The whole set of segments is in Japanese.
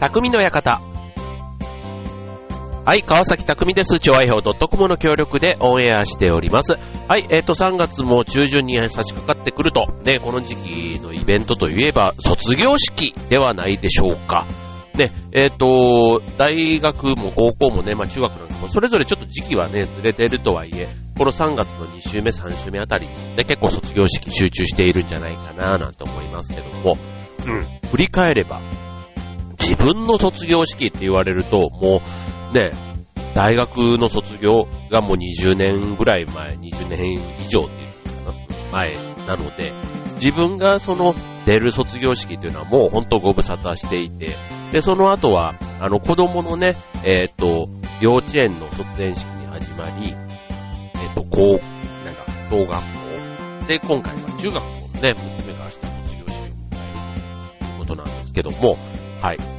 匠の館。はい、川崎匠です。超愛表 .com の協力でオンエアしております。はい、えっ、ー、と、3月も中旬に差し掛かってくると、ね、この時期のイベントといえば、卒業式ではないでしょうか。ね、えっ、ー、と、大学も高校もね、まあ中学なんかも、それぞれちょっと時期はね、ずれてるとはいえ、この3月の2週目、3週目あたりにね、結構卒業式集中しているんじゃないかな、なんて思いますけども、うん、振り返れば、自分の卒業式って言われると、もう、ね、大学の卒業がもう20年ぐらい前、20年以上っていうかな、前なので、自分がその出る卒業式っていうのはもうほんとご無沙汰していて、で、その後は、あの子供のね、えっ、ー、と、幼稚園の卒園式に始まり、えっ、ー、と、高、なんか、小学校。で、今回は中学校のね、娘が明日卒業式を迎えるということなんですけども、はい。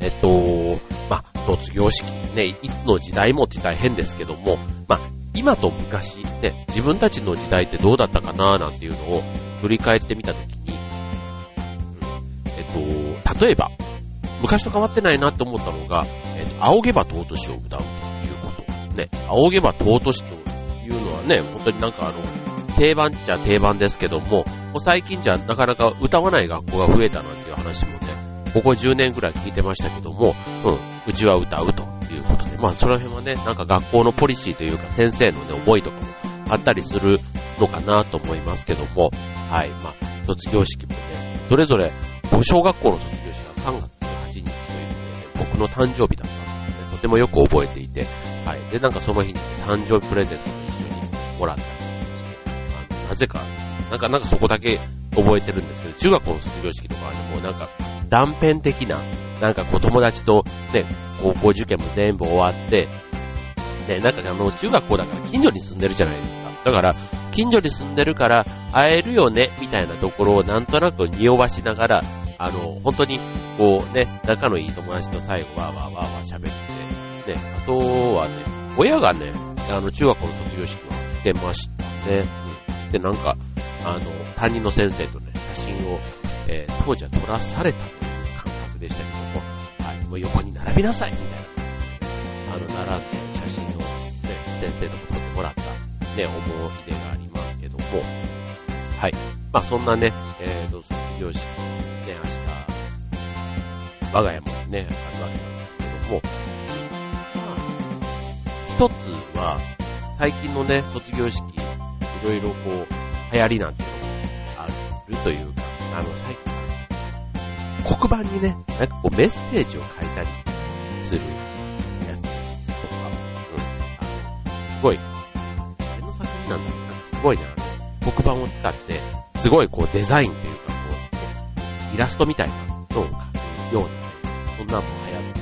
えっ、と、まあ、卒業式、ね、いつの時代も時代変ですけども、まあ、今と昔、ね、自分たちの時代ってどうだったかななんていうのを振り返ってみたときに、えっと、例えば、昔と変わってないなって思ったのが、えっと、仰げば尊しを歌うということ。ね、仰げば尊しというのはね、本当になんかあの、定番っちゃ定番ですけども、最近じゃなかなか歌わない学校が増えたなんていう話もね、ここ10年ぐらい聞いてましたけども、うん、うちは歌うということで、まあその辺はね、なんか学校のポリシーというか先生のね、思いとかもあったりするのかなと思いますけども、はい、まあ卒業式もね、それぞれ、小学校の卒業式が3月18日というね、僕の誕生日だったんですね。とてもよく覚えていて、はい。で、なんかその日に誕生日プレゼントも一緒にもらったりして、あのなぜか、なんか、なんかそこだけ覚えてるんですけど、中学校の卒業式とかでもうなんか断片的な、なんかこう友達とね、高校受験も全部終わって、ね、なんかあの中学校だから近所に住んでるじゃないですか。だから、近所に住んでるから会えるよね、みたいなところをなんとなく匂わしながら、あの、本当に、こうね、仲のいい友達と最後わーわーわーわー喋って、ね、あとはね、親がね、あの、中学校の卒業式は来てましたね。うん、来てなんか、あの、担任の先生とね、写真を、えー、当時は撮らされたでしたけども、はい、もう横に並びなさいみたいな。あの、並んで写真を、ね、先生とか撮ってもらった、ね、思い出がありますけども、はい。まあ、そんなね、えーと、卒業式、ね、明日、我が家もね、あるわけなんですけども、まあ、一つは、最近のね、卒業式、いろいろこう、流行りなんていうのもあるというか、あの、最近、黒板にね、なんかこうメッセージを書いたりするやつとか、うん、あの、すごい、誰の作品なんだろうなんか、すごいね、黒板を使って、すごいこうデザインというか、こう、イラストみたいなのを描くような、そんなのも流行って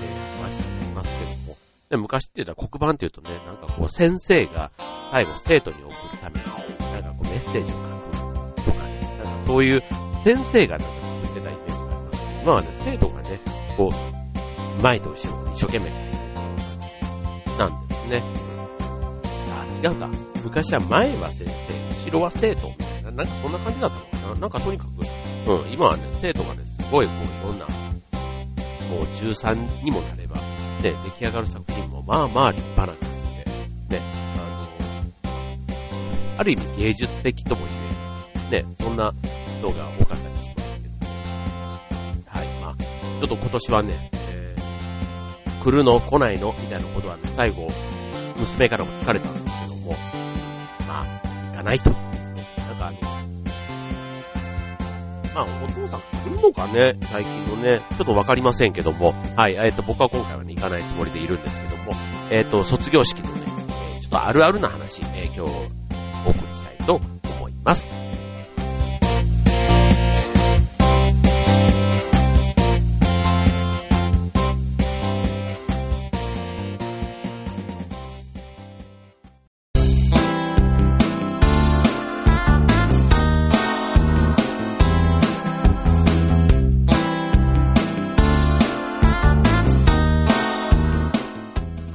ますけども、で昔って言ったら黒板って言うとね、なんかこう先生が最後生徒に送るために、なんかこうメッセージを書くとかね、なんかそういう先生がなんかますけど、今はね、生徒がね、こう、前と後ろ一生懸命なんですね。あ、違うか。昔は前は先生、後ろは生徒みたいな、なんかそんな感じだったのかな。なんかとにかく、うん、今はね、生徒がね、すごいこういろんな、もう13にもなれば、ね、出来上がる作品もまあまあ立派な感じで、ね、あの、ある意味芸術的とも言える、ね、そんなのが多かったちょっと今年はね、えー、来るの来ないのみたいなことはね、最後、娘からも聞かれたんですけども、まあ、行かないと。なんかあの、まあ、お父さん来るのかね、最近のね、ちょっとわかりませんけども、はい、えっ、ー、と、僕は今回はね、行かないつもりでいるんですけども、えっ、ー、と、卒業式のね、ちょっとあるあるな話、えー、今日、お送りしたいと思います。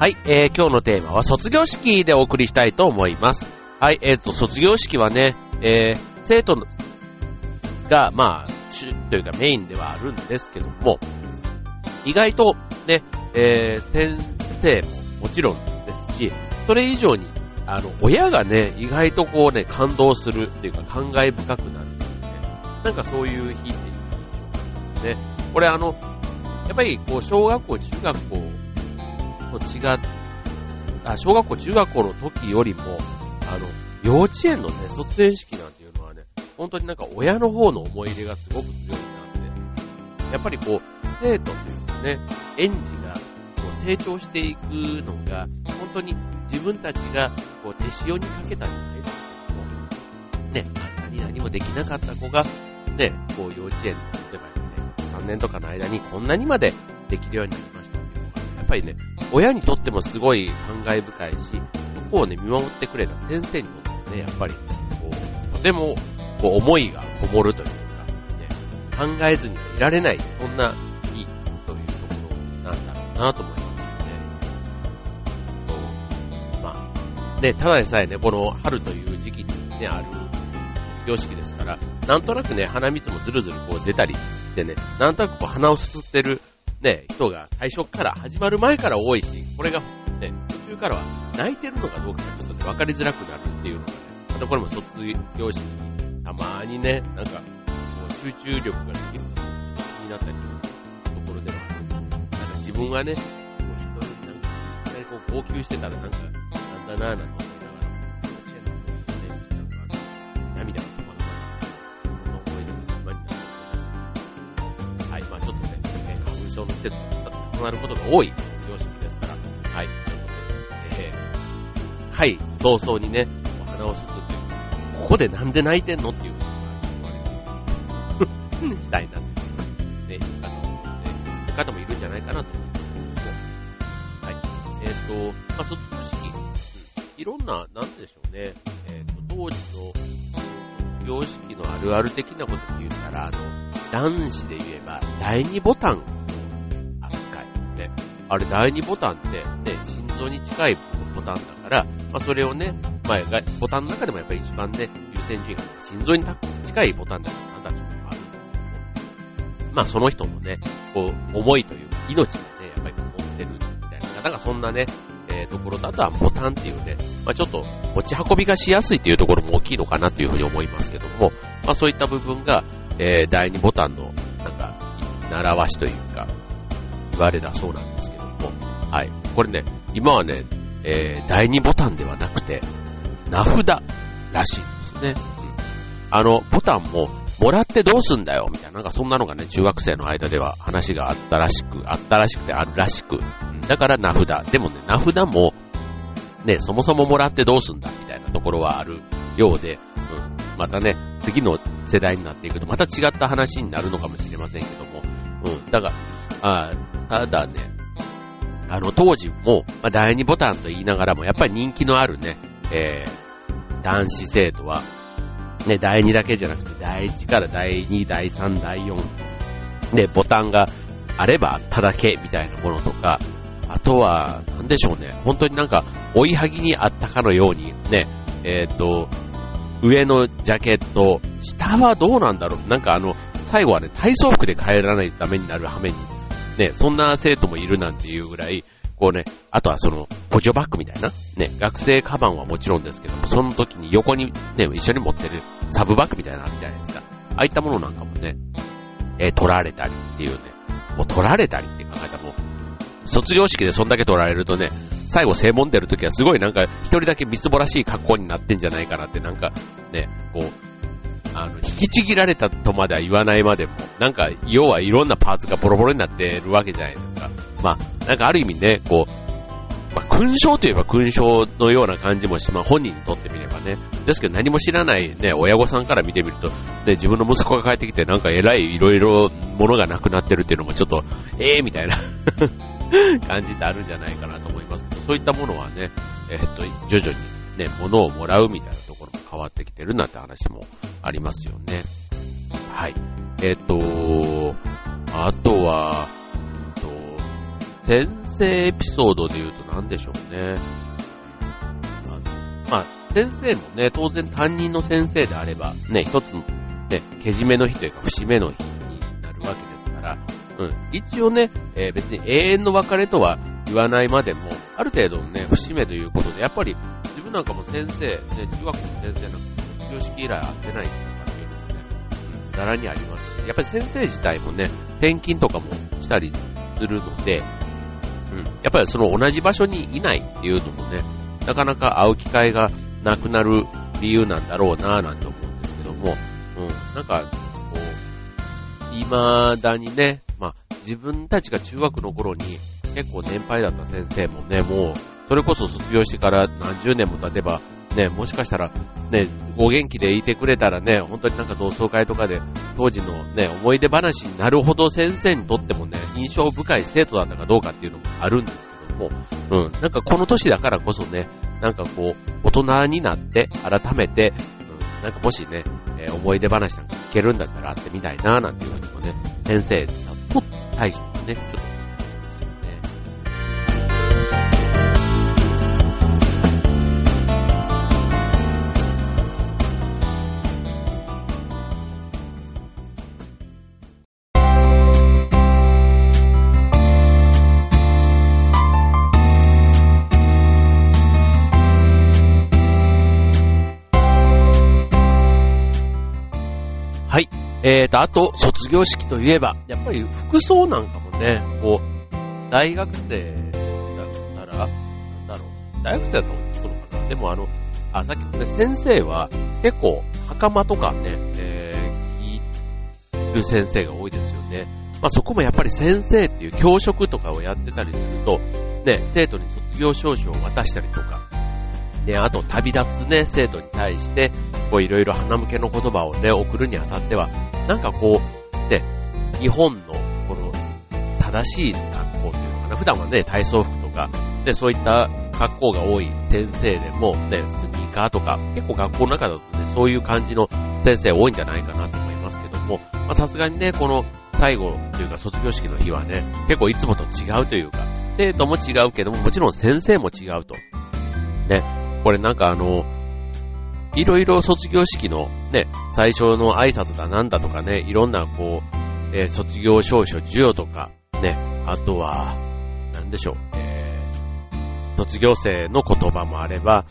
はい、えー、今日のテーマは卒業式でお送りしたいと思います。はい、えっ、ー、と、卒業式はね、えー、生徒が、まあ、主というかメインではあるんですけども、意外とね、えー、先生ももちろんですし、それ以上に、あの、親がね、意外とこうね、感動するっていうか、感慨深くなるっていうね、なんかそういう日っていう印象ですね。これあの、やっぱりこう、小学校、中学校と違っあ、小学校、中学校の時よりも、あの、幼稚園のね、卒園式なんていうのはね、本当になんか親の方の思い入れがすごく強いなって、やっぱりこう、生徒というかね、園児がこう成長していくのが、本当に自分たちがこう手塩にかけたじゃないですけども、ね、あんなに何もできなかった子が、ね、こう幼稚園の、例えばね、3年とかの間にこんなにまでできるようになりましたっていうのが、やっぱりね、親にとってもすごい感慨深いし、そこをね、見守ってくれた先生にとってもね、やっぱり、こう、とても、こう、思いがこもるというか、ね、考えずにはいられない、そんな日というところなんだろうなと思いますね。そう。まあ、ね、ただでさえね、この春という時期にね、ある卒業式ですから、なんとなくね、鼻水もずるずるこう出たりしてね、なんとなくこう鼻をすすってるね、人が最初から始まる前から多いし、これがね、途中からは泣いてるのかどうかがちょっとね、分かりづらくなるっていうのがね、またこれも卒業式にたまにね、なんか、集中力ができる気になったりするところではある。んですなんか自分はね、こう人になんか、ね、こう号泣してたらなんか、なんだなぁなんて症の季節と重なることが多い様式ですから、はい。えー、はい、早々にね、お花をすすって、ここでなんで泣いてんのっていうことが言われて、したいな。って、ね、あの、ね、方もいるんじゃないかなと思います。はい。えっ、ー、と、まあ、卒業式、うん、いろんな、なんでしょうね、えっ、ー、と、当時の、卒業式のあるある的なことで言ったら、あの、男子で言えば、第2ボタンあれ第2ボタンってね、心臓に近いボタンだから、まあそれをね、まあボタンの中でもやっぱり一番ね、優先順位が心臓に近いボタンだからなんだっていうのがあるんですけどまあその人のね、こう、思いというか、命がね、やっぱり持ってるみたいな方がそんなね、えー、ところだとはボタンっていうね、まあちょっと持ち運びがしやすいっていうところも大きいのかなっていうふうに思いますけども、まあそういった部分が、えー、第2ボタンの、なんか、習わしというか、言われだそうなんですけど。はい。これね、今はね、えー、第2ボタンではなくて、名札らしいんですね。あの、ボタンも、もらってどうすんだよみたいな、なんかそんなのがね、中学生の間では話があったらしく、あったらしくてあるらしく。だから名札。でもね、名札も、ね、そもそももらってどうすんだみたいなところはあるようで、うん。またね、次の世代になっていくと、また違った話になるのかもしれませんけども。うん。だから、あただね、あの、当時も、まあ、第2ボタンと言いながらも、やっぱり人気のあるね、えー、男子生徒は、ね、第2だけじゃなくて、第1から第2、第3、第4、で、ボタンがあればあっただけみたいなものとか、あとは、なんでしょうね、本当になんか、追いはぎにあったかのように、ね、えっ、ー、と、上のジャケット、下はどうなんだろうなんかあの、最後はね、体操服で帰らないとダメになる羽目にね、そんな生徒もいるなんていうぐらい、こうね、あとはその、補助バッグみたいな、ね、学生カバンはもちろんですけども、その時に横にね、一緒に持ってるサブバッグみたいなのあるじゃないですか。ああいったものなんかもね、えー、取られたりっていうね、もう取られたりって考えたらもう、卒業式でそんだけ取られるとね、最後正門出るときはすごいなんか一人だけみすぼらしい格好になってんじゃないかなってなんかね、こう、あの、引きちぎられたとまでは言わないまでも、なんか、要はいろんなパーツがボロボロになってるわけじゃないですか。まあ、なんかある意味ね、こう、まあ、勲章といえば勲章のような感じもしまあ、本人にとってみればね。ですけど何も知らないね、親御さんから見てみると、ね、自分の息子が帰ってきてなんか偉いいろいろものがなくなってるっていうのもちょっと、ええー、みたいな 感じってあるんじゃないかなと思いますけど、そういったものはね、え、っと、徐々にね、物をもらうみたいな変わってきてるなんて話もありますよね。はい。えっ、と、あとは、えっと、先生エピソードで言うと何でしょうね。あの、まあ、先生もね、当然担任の先生であれば、ね、一つの、ね、けじめの日というか、節目の日になるわけですから、うん。一応ね、えー、別に永遠の別れとは言わないまでも、ある程度のね、節目ということで、やっぱり自分なんかも先生、ね、中学校の先生なんか卒業式以来会ってないっていうのがね、ざらにありますし、やっぱり先生自体もね、転勤とかもしたりするので、うん。やっぱりその同じ場所にいないっていうのもね、なかなか会う機会がなくなる理由なんだろうなぁなんて思うんですけども、うん。なんか、こう、未だにね、まあ、自分たちが中学の頃に結構年配だった先生もね、もう、それこそ卒業してから何十年も経てば、ね、もしかしたら、ね、お元気でいてくれたらね、本当になんか同窓会とかで当時のね、思い出話になるほど先生にとってもね、印象深い生徒だったかどうかっていうのもあるんですけども、うん、なんかこの年だからこそね、なんかこう、大人になって改めて、うん、なんかもしね、えー、思い出話なんか聞けるんだったら会ってみたいななんていうふうにもね、先生と対してね、ちょっとえーと、あと、卒業式といえば、やっぱり服装なんかもね、こう、大学生だったら、なんだろう、大学生だとそうのかな。でもあの、あ、さっきのね、先生は結構、袴とかね、えー、聞いる先生が多いですよね。まあそこもやっぱり先生っていう教職とかをやってたりすると、ね、生徒に卒業証書を渡したりとか、ね、あと旅立つね、生徒に対して、こういろいろ花向けの言葉をね、送るにあたっては、なんかこう、ね、日本のこの正しい学校っていうのかな、普段はね、体操服とか、で、そういった格好が多い先生でも、ね、スニーカーとか、結構学校の中だとね、そういう感じの先生多いんじゃないかなと思いますけども、まさすがにね、この最後というか卒業式の日はね、結構いつもと違うというか、生徒も違うけども、もちろん先生も違うと。ね、これなんかあの、いろいろ卒業式のね、最初の挨拶だなんだとかね、いろんなこう、えー、卒業証書授与とか、ね、あとは、なんでしょう、えー、卒業生の言葉もあれば、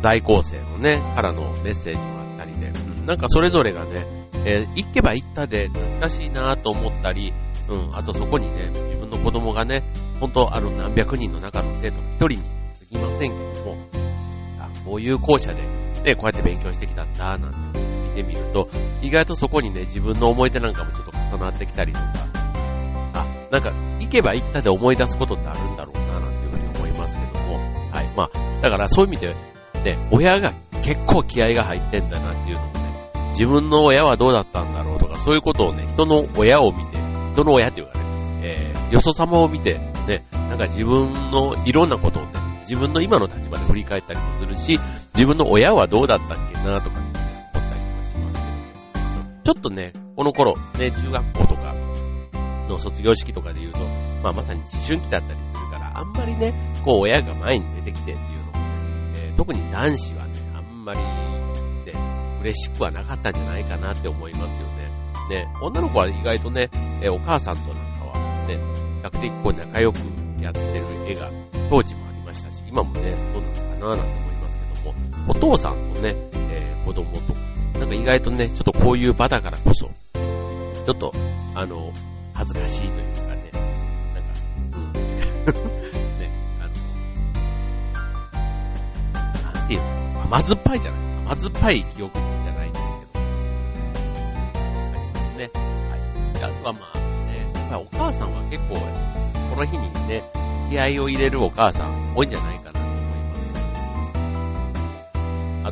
在校生のね、からのメッセージもあったりで、うん、なんかそれぞれがね、えー、行けば行ったで懐かしいなと思ったり、うん、あとそこにね、自分の子供がね、本当あの何百人の中の生徒の一人に過ぎませんけども、こういう校舎で、ね、こうやって勉強してきたんだ、なんて見てみると、意外とそこにね、自分の思い出なんかもちょっと重なってきたりとか、あ、なんか、行けば行ったで思い出すことってあるんだろうな、なんていうふうに思いますけども、はい。まあ、だからそういう意味で、ね、親が結構気合が入ってんだなっていうのもね、自分の親はどうだったんだろうとか、そういうことをね、人の親を見て、人の親っていうかね、えー、よそ様を見て、ね、なんか自分のいろんなことをね、自分の今の立場で振り返ったりもするし、自分の親はどうだったっけなとか、思ったりもしますけど、ねちょっとね、この頃、ね、中学校とかの卒業式とかで言うと、まあまさに思春期だったりするから、あんまりね、こう親が前に出てきてっていうのもね、えー、特に男子はね、あんまり、ね、嬉しくはなかったんじゃないかなって思いますよね。ね、女の子は意外とね、えー、お母さんとなんかはね、比較的こう仲良くやってる絵が当時も今もね、どうなのかななんて思いますけども、お父さんとね、えー、子供と、なんか意外とね、ちょっとこういう場だからこそ、ちょっと、あの、恥ずかしいというかね、なんか、うん、ね、あの、なんていうの、甘酸っぱいじゃない？甘酸っぱい記憶じゃないんですけど、ありますね。はい。あとはまあ、ね、やっぱりお母さんは結構、この日にね、気合を入れるお母さん多いんじゃないか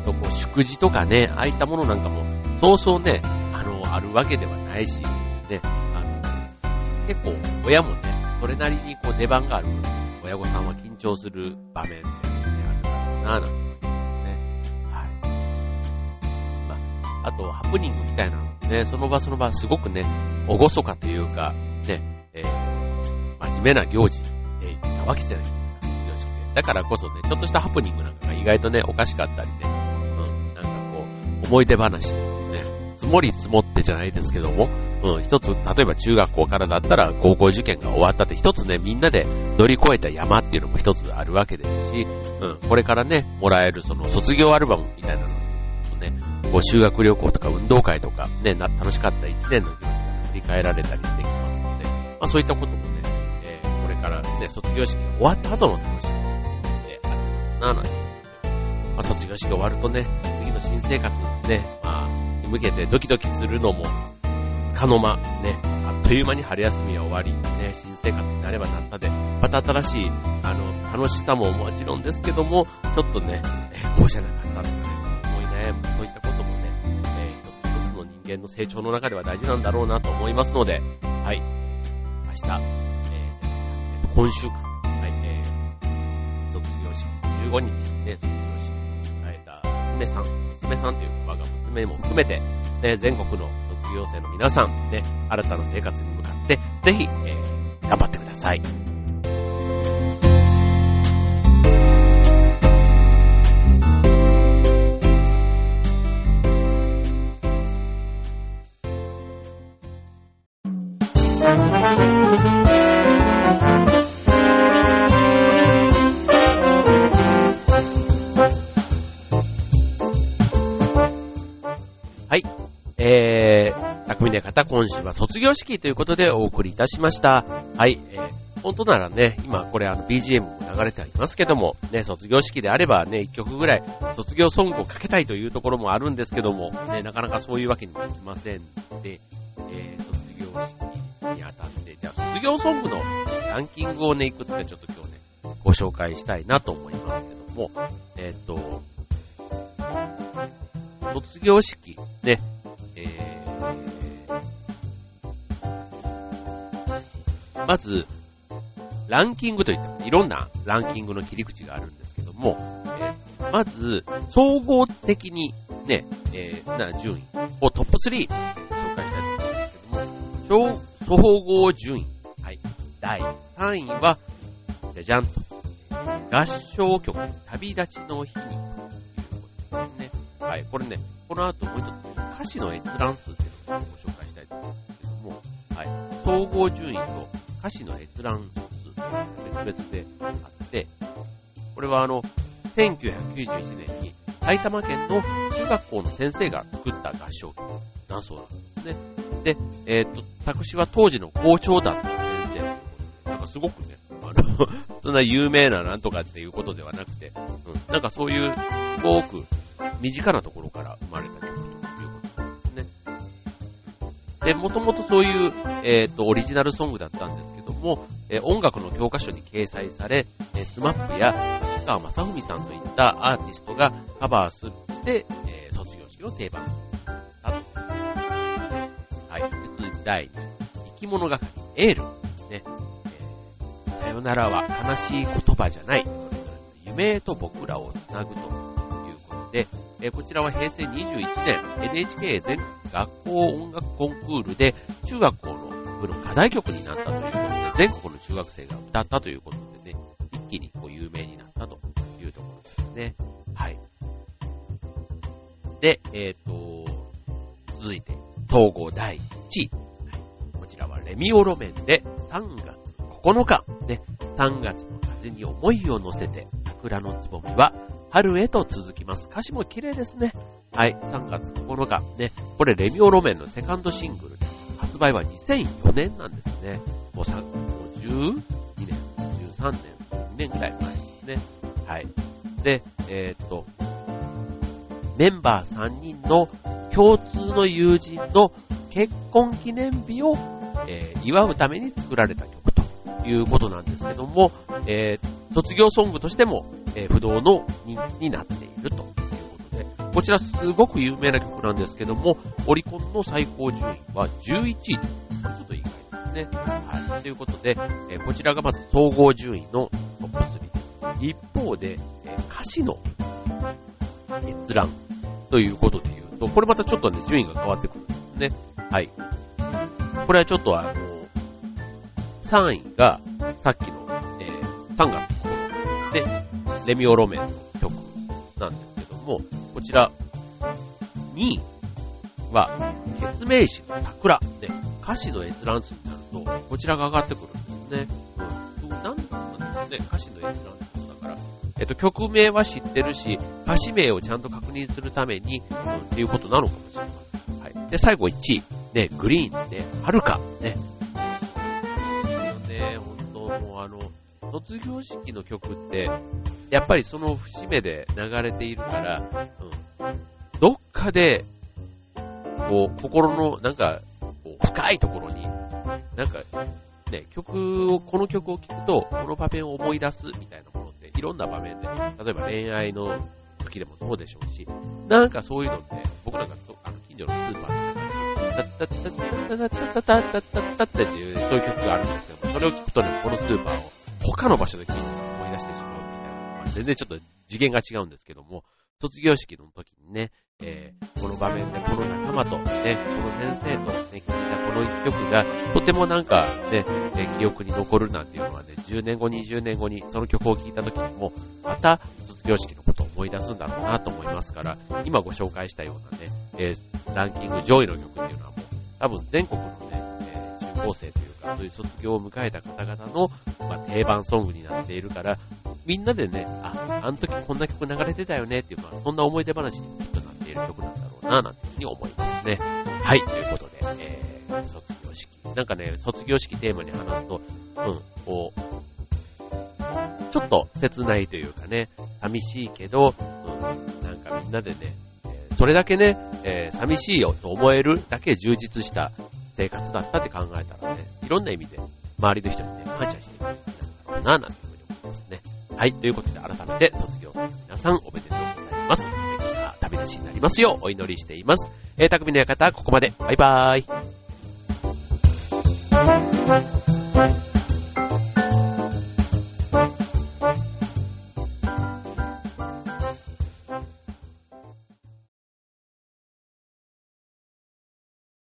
と、こう、祝辞とかね、ああいったものなんかも、そうそうね、あの、あるわけではないし、ね、あの、結構、親もね、それなりにこう、出番がある親御さんは緊張する場面って、ね、あるだろうな、なんて思いますね。はい。まあ、あと、ハプニングみたいなのもね、その場その場すごくね、おごそかというか、ね、えー、真面目な行事えーなわけじゃない、だからこそね、ちょっとしたハプニングなんかが意外とね、おかしかったりね、思い出話とかもね、積もり積もってじゃないですけども、うん、一つ、例えば中学校からだったら高校受験が終わったって一つね、みんなで乗り越えた山っていうのも一つあるわけですし、うん、これからね、もらえるその卒業アルバムみたいなのとね、こう修学旅行とか運動会とかね、楽しかった一年の行事が振り返られたりできますので、まあそういったこともね、えー、これからね、卒業式が終わった後の楽しみであるかな、なんて。まあ、卒業式が終わるとね、の新生活ね、まあ、に向けてドキドキするのも、かの間、ね、あっという間に春休みは終わり、ね、新生活になればなったで、また新しい、あの、楽しさももちろんですけども、ちょっとね、えこうじゃなかったとかね、思い悩む、そういったこともね、えー、一つ一つの人間の成長の中では大事なんだろうなと思いますので、はい、明日、えー、今週か、はい、えー、卒業式、15日、ね、卒業娘さん、娘さんという我が娘も含めて、ね、全国の卒業生の皆さん、ね、新たな生活に向かって、ぜひ、えー、頑張ってください。方、今週は卒業式ということでお送りいたしました。はい、えー、本当ならね、今これあの BGM も流れてありますけども、ね、卒業式であればね、一曲ぐらい卒業ソングをかけたいというところもあるんですけども、ね、なかなかそういうわけにもいきませんで、えー、卒業式にあたって、じゃあ卒業ソングのランキングをね、いくつかちょっと今日ね、ご紹介したいなと思いますけども、えっ、ー、と、卒業式、ね、えーまず、ランキングといってもいろんなランキングの切り口があるんですけども、えー、まず、総合的にね、えー、な順位をトップ3紹介したいと思うんですけども、総合順位、はい、第3位は、じゃじゃんと、合唱曲、旅立ちの日に、ということですね。はい、これね、この後もう一つ、歌詞の閲覧数っていうのをご紹介したいと思うんですけども、はい、総合順位と歌詞の閲覧数、別々であって、これはあの、1991年に埼玉県の中学校の先生が作った合唱曲だそうなんですね。で、えっ、ー、と、作詞は当時の校長だった先生ということで、なんかすごくね、あの、そんな有名ななんとかっていうことではなくて、うん、なんかそういう、すごく身近なところから生まれで、もともとそういう、えっ、ー、と、オリジナルソングだったんですけども、え音楽の教科書に掲載され、えスマップや秋川正文さんといったアーティストがカバーして、え卒業式の定番だと。はい。続いて第2位、生き物係、エール。ね、えー、さよならは悲しい言葉じゃない。それぞれ夢へと僕らをつなぐということで、えこちらは平成21年 NHK 全国学校音楽コンクールで中学校の部の課題曲になったということで全国の中学生が歌ったということでね、一気にこう有名になったというところですね。はい。で、えっ、ー、と、続いて、統合第1位。はい、こちらはレミオロメンで3月9日。ね、3月の風に思いを乗せて、桜のつぼみは春へと続きます。歌詞も綺麗ですね。はい、3月9日。ね、これレミオロメンのセカンドシングルです、発売は2004年なんですね。もう3、12年、13年、2年ぐらい前ですね。はい。で、えー、っと、メンバー3人の共通の友人の結婚記念日を、えー、祝うために作られた曲ということなんですけども、えー、卒業ソングとしても、えー、不動の人気になっているとこ、ちらすごく有名な曲なんですけども、オリコンの最高順位は11位。これちょっと意外ですね。はい。ということで、え、こちらがまず総合順位のトップ3。一方で、え、歌詞の閲覧ということで言うと、これまたちょっとね、順位が変わってくるんですね。はい。これはちょっとあの、3位が、さっきの、えー、3月9日で、レミオロメンの曲なんですけども、こちら、2位、は、決命詞の桜。ね、歌詞の閲覧数になると、こちらが上がってくるんですね。うん。なんなんですね、歌詞の閲覧数だから。えっと、曲名は知ってるし、歌詞名をちゃんと確認するために、うん、っていうことなのかもしれません。はい。で、最後1位。ね、グリーン、ね、はるか、ね。ね、本当もうあの、卒業式の曲って、やっぱりその節目で流れているから、うん。どっかで、こう、心の、なんか、こう深いところに、なんか、ね、曲を、この曲を聴くと、この場面を思い出すみたいなものって、いろんな場面で、例えば恋愛の時でもそうでしょうし、なんかそういうのって、僕なんか、あの、近所のスーパーで、タッタッタッタッタッタッタッタッタッタッタッタッタっていう、そういう曲があるんですけど、それを聞くとね、このスーパーを他の場所で聞いて思い出してし全然ちょっと次元が違うんですけども、卒業式の時にね、えー、この場面でこの仲間と、ね、この先生と、ね、聞いたこの一曲が、とてもなんかね、え記憶に残るなんていうのはね、10年後、20年後にその曲を聴いた時にも、また卒業式のことを思い出すんだろうなと思いますから、今ご紹介したようなね、えー、ランキング上位の曲っていうのはもう、多分全国のね、えー、中高生というか、そういう卒業を迎えた方々の、まあ、定番ソングになっているから、みんなでね、あ、あの時こんな曲流れてたよねっていう、まあ、そんな思い出話にとなっている曲なんだろうな、なんていうふうに思いますね。はい、ということで、えー、卒業式。なんかね、卒業式テーマに話すと、うん、こう、ちょっと切ないというかね、寂しいけど、うん、なんかみんなでね、それだけね、えー、寂しいよと思えるだけ充実した生活だったって考えたらね、いろんな意味で周りの人にね、感謝していくんだろうな、なんてはい、ということで改めて卒業生の皆さんおめでとうございます。素敵な旅立ちになりますようお祈りしています。えー、匠の館、ここまで。バイバーイ。